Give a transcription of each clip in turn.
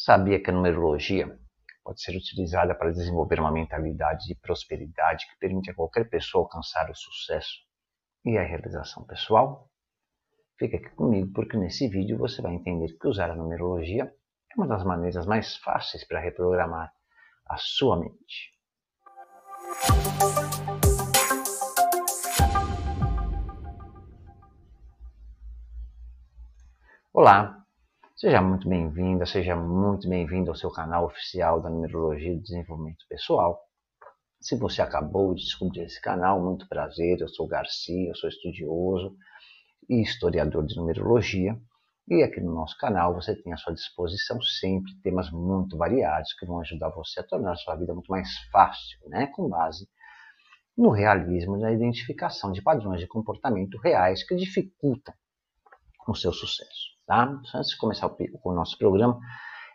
Sabia que a numerologia pode ser utilizada para desenvolver uma mentalidade de prosperidade que permite a qualquer pessoa alcançar o sucesso e a realização pessoal? Fica aqui comigo porque nesse vídeo você vai entender que usar a numerologia é uma das maneiras mais fáceis para reprogramar a sua mente. Olá, seja muito bem-vinda, seja muito bem-vindo ao seu canal oficial da Numerologia e Desenvolvimento Pessoal. Se você acabou de descobrir esse canal, muito prazer, eu sou Garcia, eu sou estudioso e historiador de numerologia. E aqui no nosso canal você tem à sua disposição sempre temas muito variados que vão ajudar você a tornar a sua vida muito mais fácil, né? com base no realismo e na identificação de padrões de comportamento reais que dificultam o seu sucesso. Tá? Antes de começar o, o nosso programa,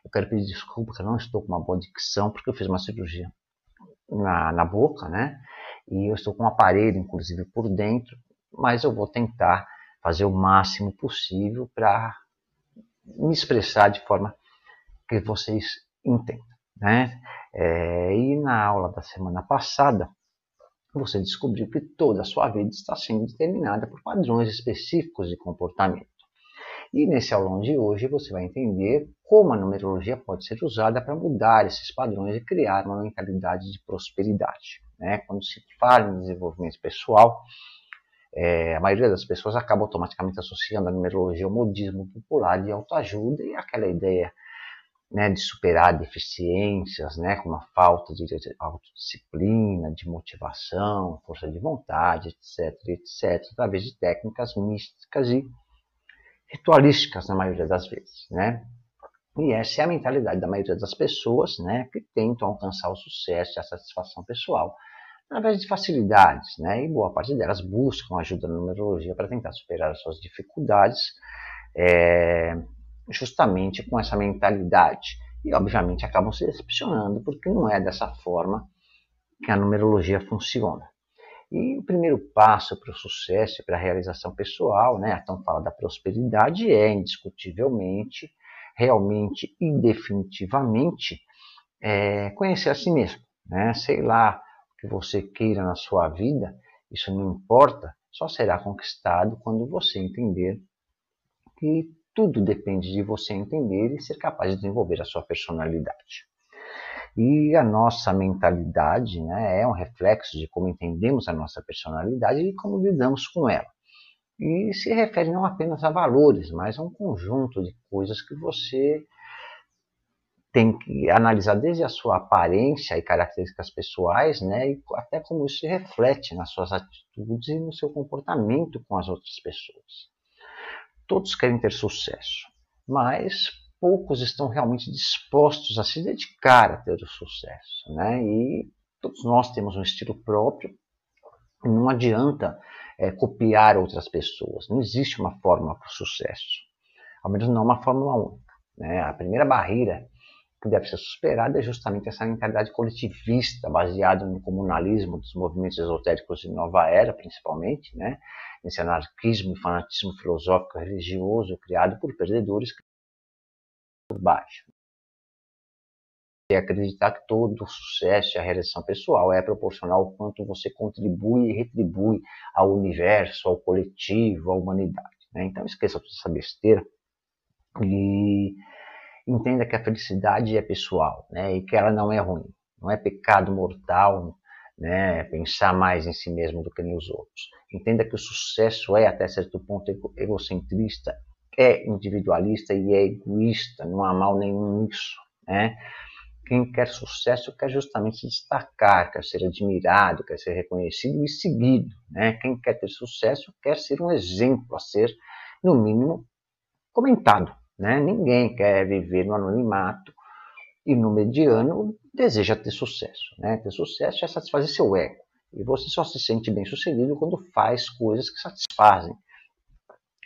eu quero pedir desculpa que eu não estou com uma boa dicção, porque eu fiz uma cirurgia na, na boca, né? E eu estou com um aparelho, inclusive, por dentro, mas eu vou tentar fazer o máximo possível para me expressar de forma que vocês entendam, né? É, e na aula da semana passada, você descobriu que toda a sua vida está sendo determinada por padrões específicos de comportamento. E nesse aulão de hoje você vai entender como a numerologia pode ser usada para mudar esses padrões e criar uma mentalidade de prosperidade. Né? Quando se fala em desenvolvimento pessoal, é, a maioria das pessoas acaba automaticamente associando a numerologia ao modismo popular de autoajuda e aquela ideia né, de superar deficiências, né, como a falta de autodisciplina, de motivação, força de vontade, etc, etc, através de técnicas místicas e ritualísticas na maioria das vezes, né? E essa é a mentalidade da maioria das pessoas, né, que tentam alcançar o sucesso e a satisfação pessoal através de facilidades, né? E boa parte delas buscam ajuda na numerologia para tentar superar as suas dificuldades, é, justamente com essa mentalidade. E obviamente acabam se decepcionando porque não é dessa forma que a numerologia funciona. E o primeiro passo para o sucesso e para a realização pessoal, né, a tão fala da prosperidade, é indiscutivelmente, realmente e definitivamente é, conhecer a si mesmo. Né? Sei lá o que você queira na sua vida, isso não importa, só será conquistado quando você entender que tudo depende de você entender e ser capaz de desenvolver a sua personalidade. E a nossa mentalidade né, é um reflexo de como entendemos a nossa personalidade e como lidamos com ela. E se refere não apenas a valores, mas a um conjunto de coisas que você tem que analisar desde a sua aparência e características pessoais, né, e até como isso se reflete nas suas atitudes e no seu comportamento com as outras pessoas. Todos querem ter sucesso, mas poucos estão realmente dispostos a se dedicar a ter o sucesso. Né? E todos nós temos um estilo próprio, não adianta é, copiar outras pessoas. Não existe uma fórmula para o sucesso, ao menos não uma fórmula única. Né? A primeira barreira que deve ser superada é justamente essa mentalidade coletivista, baseada no comunalismo dos movimentos esotéricos de nova era, principalmente, né? nesse anarquismo e fanatismo filosófico religioso criado por perdedores baixo. E acreditar que todo sucesso e a realização pessoal é proporcional ao quanto você contribui e retribui ao universo, ao coletivo, à humanidade. Né? Então esqueça toda essa besteira e entenda que a felicidade é pessoal né? e que ela não é ruim. Não é pecado mortal né? pensar mais em si mesmo do que nos outros. Entenda que o sucesso é, até certo ponto, egocentrista é individualista e é egoísta, não há mal nenhum nisso. Né? Quem quer sucesso quer justamente se destacar, quer ser admirado, quer ser reconhecido e seguido. Né? Quem quer ter sucesso quer ser um exemplo a ser, no mínimo, comentado. Né? Ninguém quer viver no anonimato e no mediano deseja ter sucesso. Né? Ter sucesso é satisfazer seu ego. E você só se sente bem sucedido quando faz coisas que satisfazem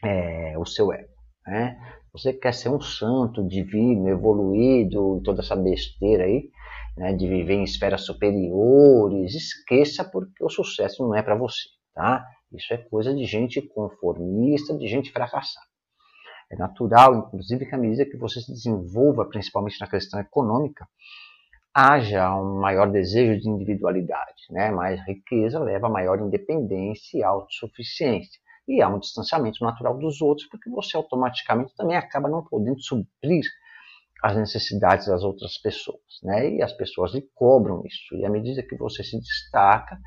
é, o seu ego. Né? Você quer ser um santo, divino, evoluído, toda essa besteira aí, né, de viver em esferas superiores, esqueça porque o sucesso não é para você, tá? Isso é coisa de gente conformista, de gente fracassada. É natural, inclusive, que à medida que você se desenvolva, principalmente na questão econômica, haja um maior desejo de individualidade, né? Mais riqueza leva a maior independência e autossuficiência. E há um distanciamento natural dos outros, porque você automaticamente também acaba não podendo suprir as necessidades das outras pessoas, né? E as pessoas lhe cobram isso. E à medida que você se destaca,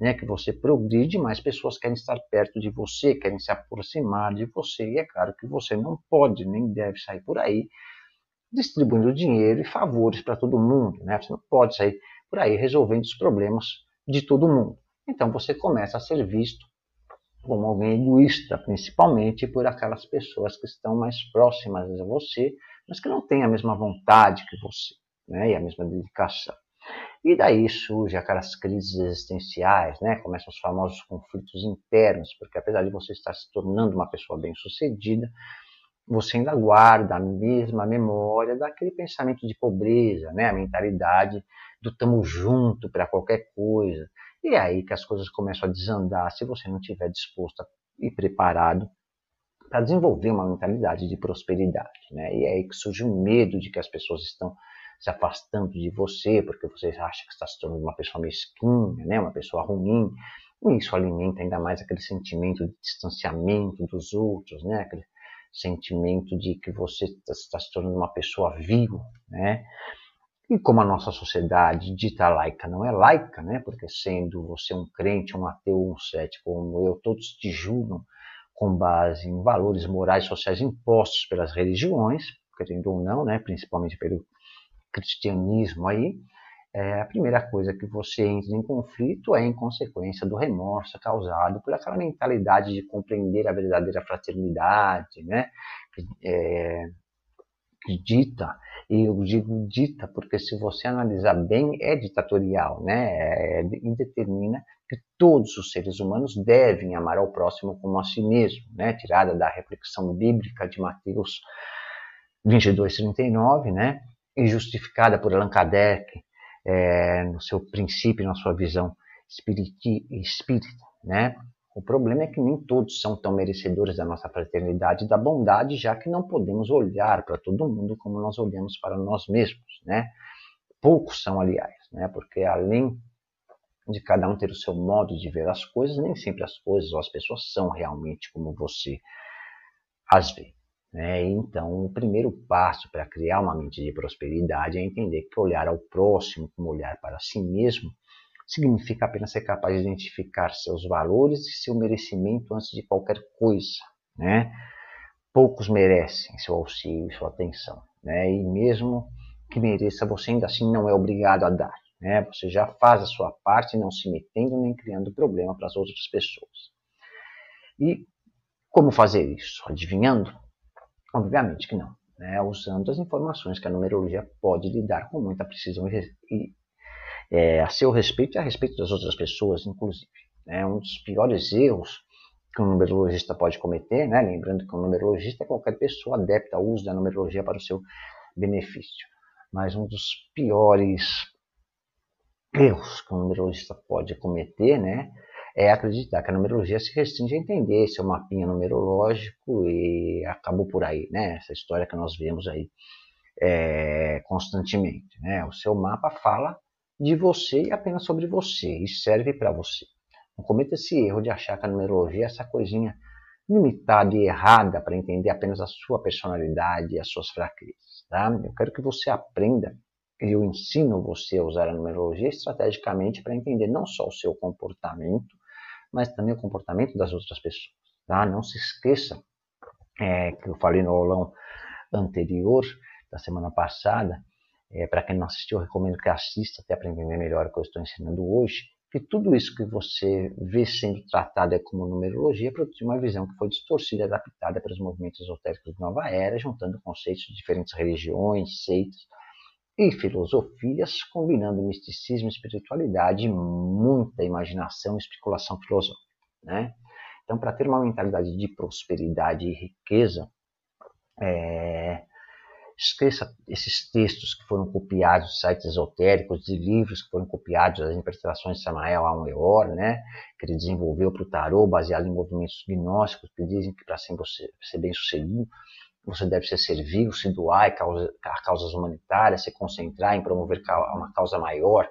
né, que você progride, mais pessoas querem estar perto de você, querem se aproximar de você. E é claro que você não pode nem deve sair por aí distribuindo dinheiro e favores para todo mundo, né? Você não pode sair por aí resolvendo os problemas de todo mundo. Então você começa a ser visto como alguém egoísta, principalmente por aquelas pessoas que estão mais próximas a você, mas que não têm a mesma vontade que você, né? E a mesma dedicação. E daí surge aquelas crises existenciais, né? Começam os famosos conflitos internos, porque apesar de você estar se tornando uma pessoa bem-sucedida, você ainda guarda a mesma memória daquele pensamento de pobreza, né? A mentalidade do tamo junto para qualquer coisa. E é aí que as coisas começam a desandar se você não estiver disposto e preparado para desenvolver uma mentalidade de prosperidade, né? E é aí que surge o medo de que as pessoas estão se afastando de você, porque você acha que está se tornando uma pessoa mesquinha, né? uma pessoa ruim. E isso alimenta ainda mais aquele sentimento de distanciamento dos outros, né? aquele sentimento de que você está se tornando uma pessoa vil. Né? E como a nossa sociedade dita laica não é laica, né? porque sendo você um crente, um ateu, um cético, como eu, todos te julgam com base em valores morais sociais impostos pelas religiões, querendo ou não, né? principalmente pelo cristianismo aí, é, a primeira coisa que você entra em conflito é em consequência do remorso causado por aquela mentalidade de compreender a verdadeira fraternidade, né? Que, é, que dita, e eu digo dita porque se você analisar bem é ditatorial, né? É, e determina que todos os seres humanos devem amar ao próximo como a si mesmo, né? Tirada da reflexão bíblica de Mateus 22, 39, né? e justificada por Allan Kardec é, no seu princípio, na sua visão espírita, né? O problema é que nem todos são tão merecedores da nossa fraternidade e da bondade, já que não podemos olhar para todo mundo como nós olhamos para nós mesmos, né? Poucos são, aliás, né? Porque além de cada um ter o seu modo de ver as coisas, nem sempre as coisas ou as pessoas são realmente como você as vê. Né? Então, o primeiro passo para criar uma mente de prosperidade é entender que olhar ao próximo como olhar para si mesmo significa apenas ser capaz de identificar seus valores e seu merecimento antes de qualquer coisa. Né? Poucos merecem seu auxílio e sua atenção. Né? E mesmo que mereça, você ainda assim não é obrigado a dar. Né? Você já faz a sua parte, não se metendo nem criando problema para as outras pessoas. E como fazer isso? Adivinhando? Obviamente que não. Né? Usando as informações que a numerologia pode lhe dar com muita precisão e, é, a seu respeito e a respeito das outras pessoas, inclusive. Né? Um dos piores erros que um numerologista pode cometer, né? lembrando que um numerologista é qualquer pessoa adepta ao uso da numerologia para o seu benefício. Mas um dos piores erros que um numerologista pode cometer né? é acreditar que a numerologia se restringe a entender seu mapinha numerológico e acabou por aí, né? Essa história que nós vemos aí é, constantemente, né? O seu mapa fala de você e apenas sobre você e serve para você. Não cometa esse erro de achar que a numerologia é essa coisinha limitada e errada para entender apenas a sua personalidade e as suas fraquezas, tá? Eu quero que você aprenda e eu ensino você a usar a numerologia estrategicamente para entender não só o seu comportamento, mas também o comportamento das outras pessoas. Tá? Não se esqueça é, que eu falei no aulão anterior, da semana passada, é, para quem não assistiu, eu recomendo que assista até para entender melhor o que eu estou ensinando hoje, que tudo isso que você vê sendo tratado é como numerologia produziu uma visão que foi distorcida e adaptada para os movimentos esotéricos de nova era, juntando conceitos de diferentes religiões, seitas e filosofias, combinando misticismo, espiritualidade e muita imaginação e especulação filosófica. Né? Então, para ter uma mentalidade de prosperidade e riqueza, é, esqueça esses textos que foram copiados de sites esotéricos, de livros que foram copiados das interpretações de Samael Aun-Weor, né, que ele desenvolveu para o tarô, baseado em movimentos gnósticos que dizem que para ser, ser bem sucedido você deve se servir, se doar a, a causas humanitárias, se concentrar em promover uma causa maior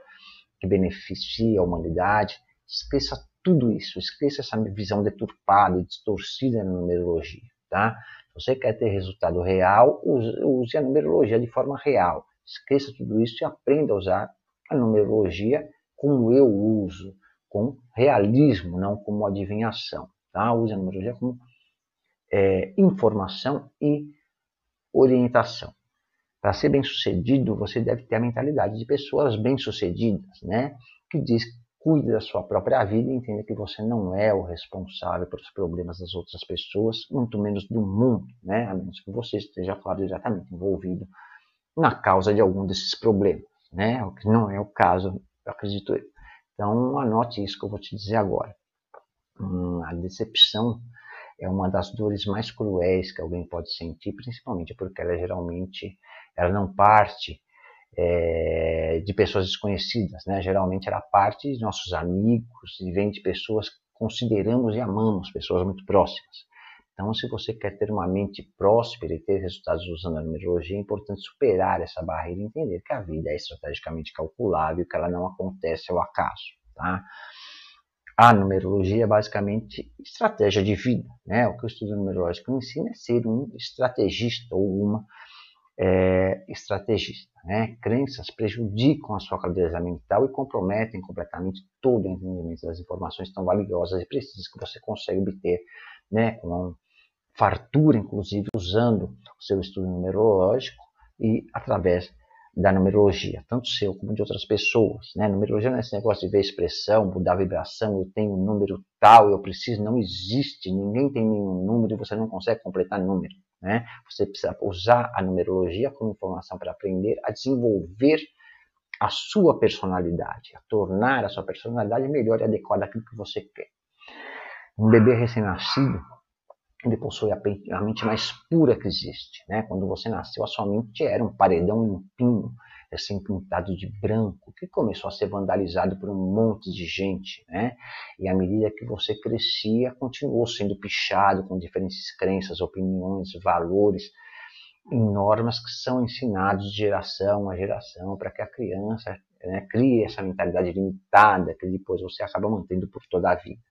que beneficie a humanidade. Esqueça tudo isso, esqueça essa visão deturpada e distorcida na numerologia, tá? Você quer ter resultado real, use, a numerologia de forma real. Esqueça tudo isso e aprenda a usar a numerologia como eu uso, com realismo, não como adivinhação. Tá? Use a numerologia como é, informação e orientação. Para ser bem sucedido, você deve ter a mentalidade de pessoas bem-sucedidas, né? que diz cuide da sua própria vida e entenda que você não é o responsável pelos problemas das outras pessoas, muito menos do mundo, né? a menos que você esteja, claro, diretamente envolvido na causa de algum desses problemas, né? o que não é o caso, acredito eu. Então, anote isso que eu vou te dizer agora. Hum, a decepção é uma das dores mais cruéis que alguém pode sentir, principalmente porque ela geralmente ela não parte é, de pessoas desconhecidas, né? Geralmente ela parte de nossos amigos e vem de pessoas que consideramos e amamos, pessoas muito próximas. Então, se você quer ter uma mente próspera e ter resultados usando a numerologia, é importante superar essa barreira e entender que a vida é estrategicamente calculável e que ela não acontece ao acaso. Tá? A numerologia é basicamente estratégia de vida. Né? O que o estudo numerológico ensina é ser um estrategista ou uma é, estrategista. Né? Crenças prejudicam a sua clareza mental e comprometem completamente todo o entendimento das informações tão valiosas e precisas que você consegue obter né, com fartura, inclusive, usando o seu estudo numerológico e através da numerologia, tanto seu como de outras pessoas. Né? Numerologia não é esse negócio de ver expressão, mudar a vibração, eu tenho um número tal, eu preciso, não existe, ninguém tem nenhum número e você não consegue completar número. Né? Você precisa usar a numerologia como informação para aprender a desenvolver a sua personalidade, a tornar a sua personalidade melhor e adequada àquilo que você quer. Um bebê recém-nascido, ele possui a mente mais pura que existe. Né? Quando você nasceu, a sua mente era um paredão limpinho, assim pintado de branco, que começou a ser vandalizado por um monte de gente. Né? E à medida que você crescia, continuou sendo pichado com diferentes crenças, opiniões, valores e normas que são ensinados de geração a geração para que a criança né, crie essa mentalidade limitada que depois você acaba mantendo por toda a vida.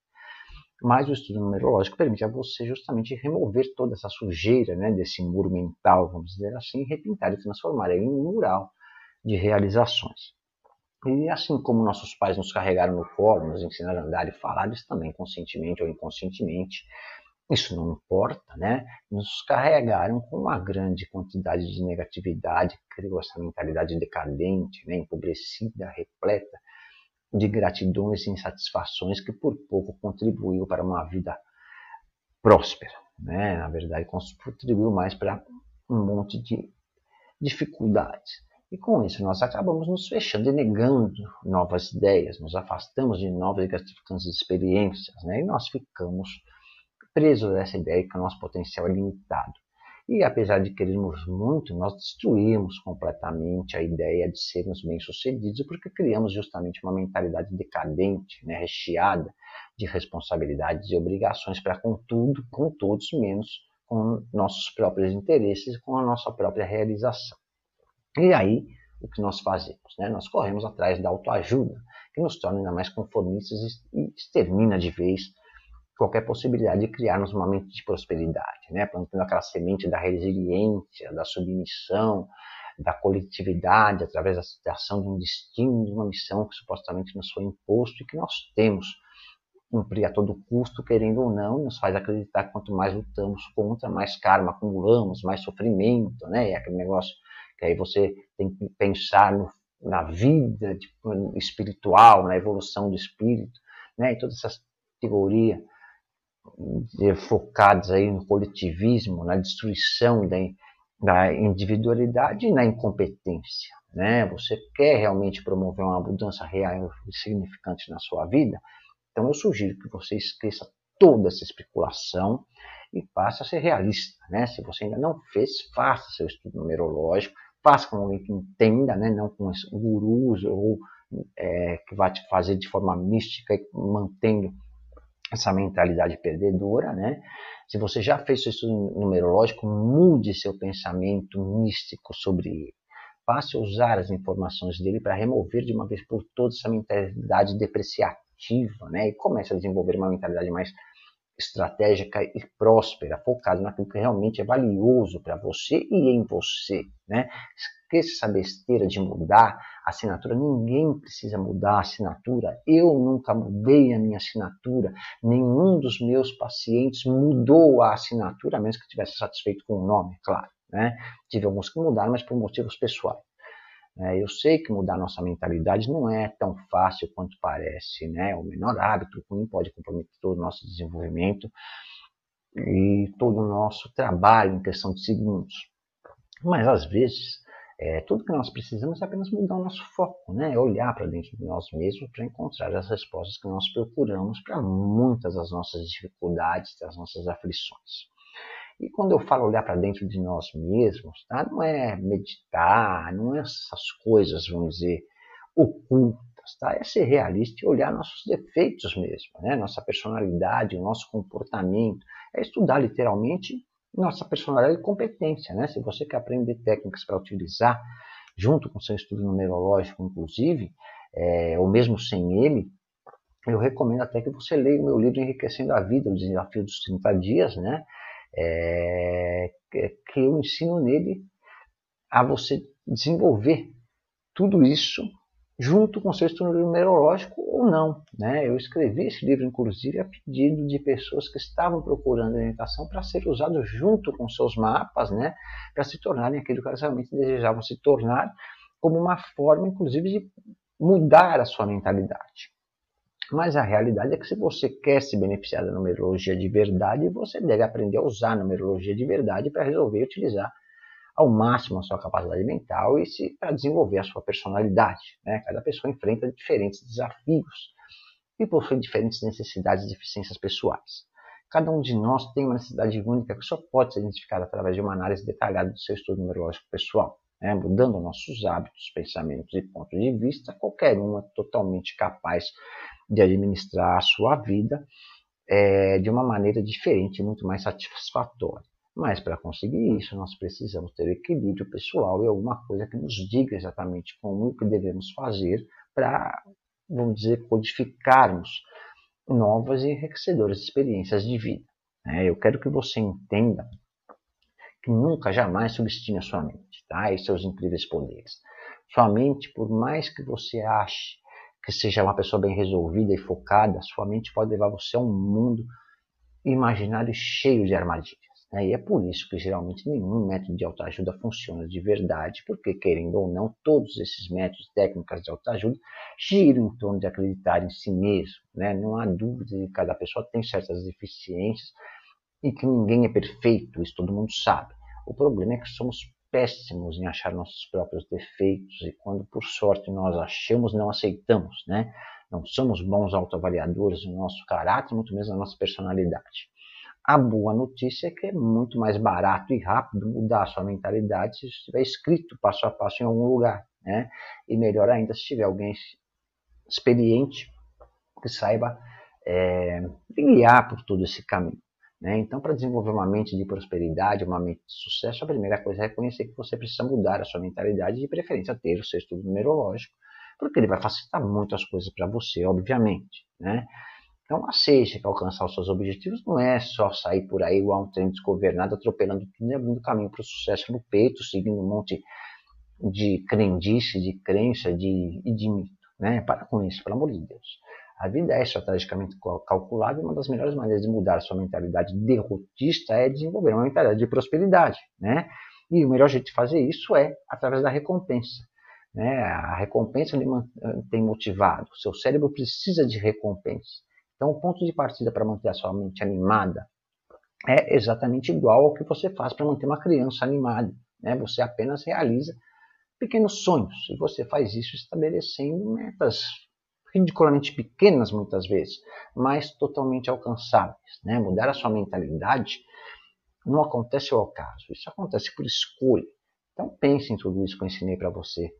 Mas o estudo numerológico permite a você justamente remover toda essa sujeira né, desse muro mental, vamos dizer assim, repintar e transformar ele em um mural de realizações. E assim como nossos pais nos carregaram no colo, nos ensinaram a andar e falar, eles também, conscientemente ou inconscientemente, isso não importa, né? Nos carregaram com uma grande quantidade de negatividade, criou essa mentalidade decadente, né, empobrecida, repleta de gratidões e insatisfações que por pouco contribuiu para uma vida próspera. Né? Na verdade, contribuiu mais para um monte de dificuldades. E com isso nós acabamos nos fechando e negando novas ideias, nos afastamos de novas e gratificantes experiências, né? e nós ficamos presos a essa ideia que o nosso potencial é limitado. E apesar de querermos muito, nós destruímos completamente a ideia de sermos bem-sucedidos porque criamos justamente uma mentalidade decadente, né, recheada de responsabilidades e obrigações para com tudo, com todos, menos com nossos próprios interesses e com a nossa própria realização. E aí, o que nós fazemos? Né? Nós corremos atrás da autoajuda, que nos torna ainda mais conformistas e extermina de vez qualquer possibilidade de criarmos uma mente de prosperidade, né? plantando aquela semente da resiliência, da submissão, da coletividade, através da citação de um destino, de uma missão que supostamente nos foi imposto e que nós temos cumprir a todo custo, querendo ou não, nos faz acreditar que quanto mais lutamos contra, mais karma acumulamos, mais sofrimento, né? É aquele negócio que aí você tem que pensar no, na vida tipo, espiritual, na evolução do espírito, né? E toda essa teoria focados aí no coletivismo, na destruição da, da individualidade e na incompetência. Né? Você quer realmente promover uma mudança real e significante na sua vida? Então eu sugiro que você esqueça toda essa especulação e passe a ser realista. Né? Se você ainda não fez, faça seu estudo numerológico, faça com alguém que entenda, né? não com gurus ou é, que vai te fazer de forma mística e mantendo essa mentalidade perdedora, né? Se você já fez seu estudo numerológico, mude seu pensamento místico sobre ele. Passe a usar as informações dele para remover de uma vez por todas essa mentalidade depreciativa, né? E comece a desenvolver uma mentalidade mais estratégica e próspera, focada naquilo que realmente é valioso para você e em você, né? Esqueça essa besteira de mudar a assinatura. Ninguém precisa mudar a assinatura. Eu nunca mudei a minha assinatura. Nenhum dos meus pacientes mudou a assinatura, a menos que estivesse satisfeito com o nome, claro. Né? Tive alguns que mudaram, mas por motivos pessoais. É, eu sei que mudar nossa mentalidade não é tão fácil quanto parece. Né? O menor hábito ruim pode comprometer todo o nosso desenvolvimento e todo o nosso trabalho em questão de segundos. Mas às vezes é, tudo que nós precisamos é apenas mudar o nosso foco, né? olhar para dentro de nós mesmos para encontrar as respostas que nós procuramos para muitas das nossas dificuldades, das nossas aflições. E quando eu falo olhar para dentro de nós mesmos, tá? não é meditar, não é essas coisas, vamos dizer, ocultas, tá? é ser realista e olhar nossos defeitos mesmo, né? nossa personalidade, nosso comportamento, é estudar literalmente nossa personalidade e competência. Né? Se você quer aprender técnicas para utilizar, junto com seu estudo numerológico, inclusive, é, ou mesmo sem ele, eu recomendo até que você leia o meu livro Enriquecendo a Vida, o Desafio dos 30 Dias, né? É, que eu ensino nele a você desenvolver tudo isso junto com seu estudo numerológico ou não. Né? Eu escrevi esse livro, inclusive, a pedido de pessoas que estavam procurando orientação para ser usado junto com seus mapas, né? para se tornarem aquilo que elas realmente desejavam se tornar, como uma forma, inclusive, de mudar a sua mentalidade. Mas a realidade é que se você quer se beneficiar da numerologia de verdade, você deve aprender a usar a numerologia de verdade para resolver utilizar ao máximo a sua capacidade mental e se para desenvolver a sua personalidade. Né? Cada pessoa enfrenta diferentes desafios e possui diferentes necessidades e deficiências pessoais. Cada um de nós tem uma necessidade única que só pode ser identificada através de uma análise detalhada do seu estudo numerológico pessoal. Né? Mudando nossos hábitos, pensamentos e pontos de vista, qualquer um é totalmente capaz de administrar a sua vida é, de uma maneira diferente muito mais satisfatória. Mas para conseguir isso, nós precisamos ter equilíbrio pessoal e alguma coisa que nos diga exatamente como o que devemos fazer para, vamos dizer, codificarmos novas e enriquecedoras experiências de vida. Né? Eu quero que você entenda que nunca, jamais subestime a sua mente tá? e seus incríveis poderes. Sua mente, por mais que você ache que seja uma pessoa bem resolvida e focada, sua mente pode levar você a um mundo imaginário cheio de armadilhas. Né? E é por isso que geralmente nenhum método de autoajuda funciona de verdade, porque, querendo ou não, todos esses métodos, técnicas de autoajuda, giram em torno de acreditar em si mesmo. Né? Não há dúvida de que cada pessoa tem certas deficiências e que ninguém é perfeito, isso todo mundo sabe. O problema é que somos péssimos em achar nossos próprios defeitos e quando por sorte nós achamos, não aceitamos, né? Não somos bons autoavaliadores do nosso caráter, muito menos da nossa personalidade. A boa notícia é que é muito mais barato e rápido mudar a sua mentalidade se estiver escrito passo a passo em algum lugar. Né? E melhor ainda se tiver alguém experiente que saiba é, guiar por todo esse caminho. Né? Então, para desenvolver uma mente de prosperidade, uma mente de sucesso, a primeira coisa é reconhecer que você precisa mudar a sua mentalidade de preferência, ter o seu estudo numerológico, porque ele vai facilitar muito as coisas para você, obviamente. Né? Então, aceite que alcançar os seus objetivos não é só sair por aí igual um trem desgovernado, atropelando tudo e abrindo caminho para o sucesso no peito, seguindo um monte de crendice, de crença de, de mito. Né? Para com isso, pelo amor de Deus. A vida é estrategicamente calculada e uma das melhores maneiras de mudar a sua mentalidade derrotista é desenvolver uma mentalidade de prosperidade. Né? E o melhor jeito de fazer isso é através da recompensa. Né? A recompensa lhe tem motivado. O seu cérebro precisa de recompensa. Então, o ponto de partida para manter a sua mente animada é exatamente igual ao que você faz para manter uma criança animada. Né? Você apenas realiza pequenos sonhos e você faz isso estabelecendo metas ridiculamente pequenas muitas vezes, mas totalmente alcançáveis. Né? Mudar a sua mentalidade não acontece ao acaso, isso acontece por escolha. Então pense em tudo isso que eu ensinei para você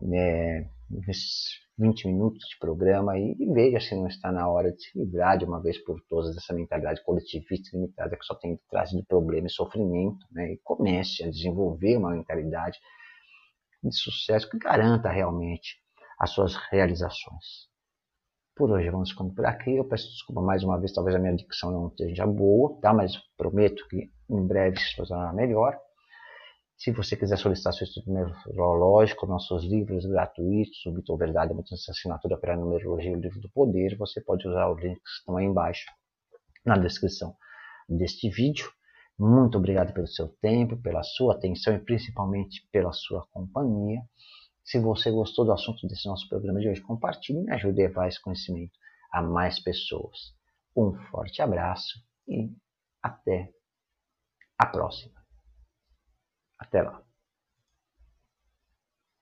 né, 20 minutos de programa e, e veja se não está na hora de se livrar de uma vez por todas dessa mentalidade coletivista limitada que só tem trazido problema e sofrimento, né? E comece a desenvolver uma mentalidade de sucesso que garanta realmente as suas realizações. Por hoje vamos ficando por aqui. Eu peço desculpa mais uma vez, talvez a minha dicção não esteja boa, tá? Mas prometo que em breve se tornará melhor. Se você quiser solicitar seu estudo numerológico, nossos livros gratuitos, o Mito Verdade, a Mudança Assinatura para a Numerologia e o Livro do Poder, você pode usar os links que estão aí embaixo na descrição deste vídeo. Muito obrigado pelo seu tempo, pela sua atenção e principalmente pela sua companhia. Se você gostou do assunto desse nosso programa de hoje, compartilhe e ajude a levar esse conhecimento a mais pessoas. Um forte abraço e até a próxima. Até lá.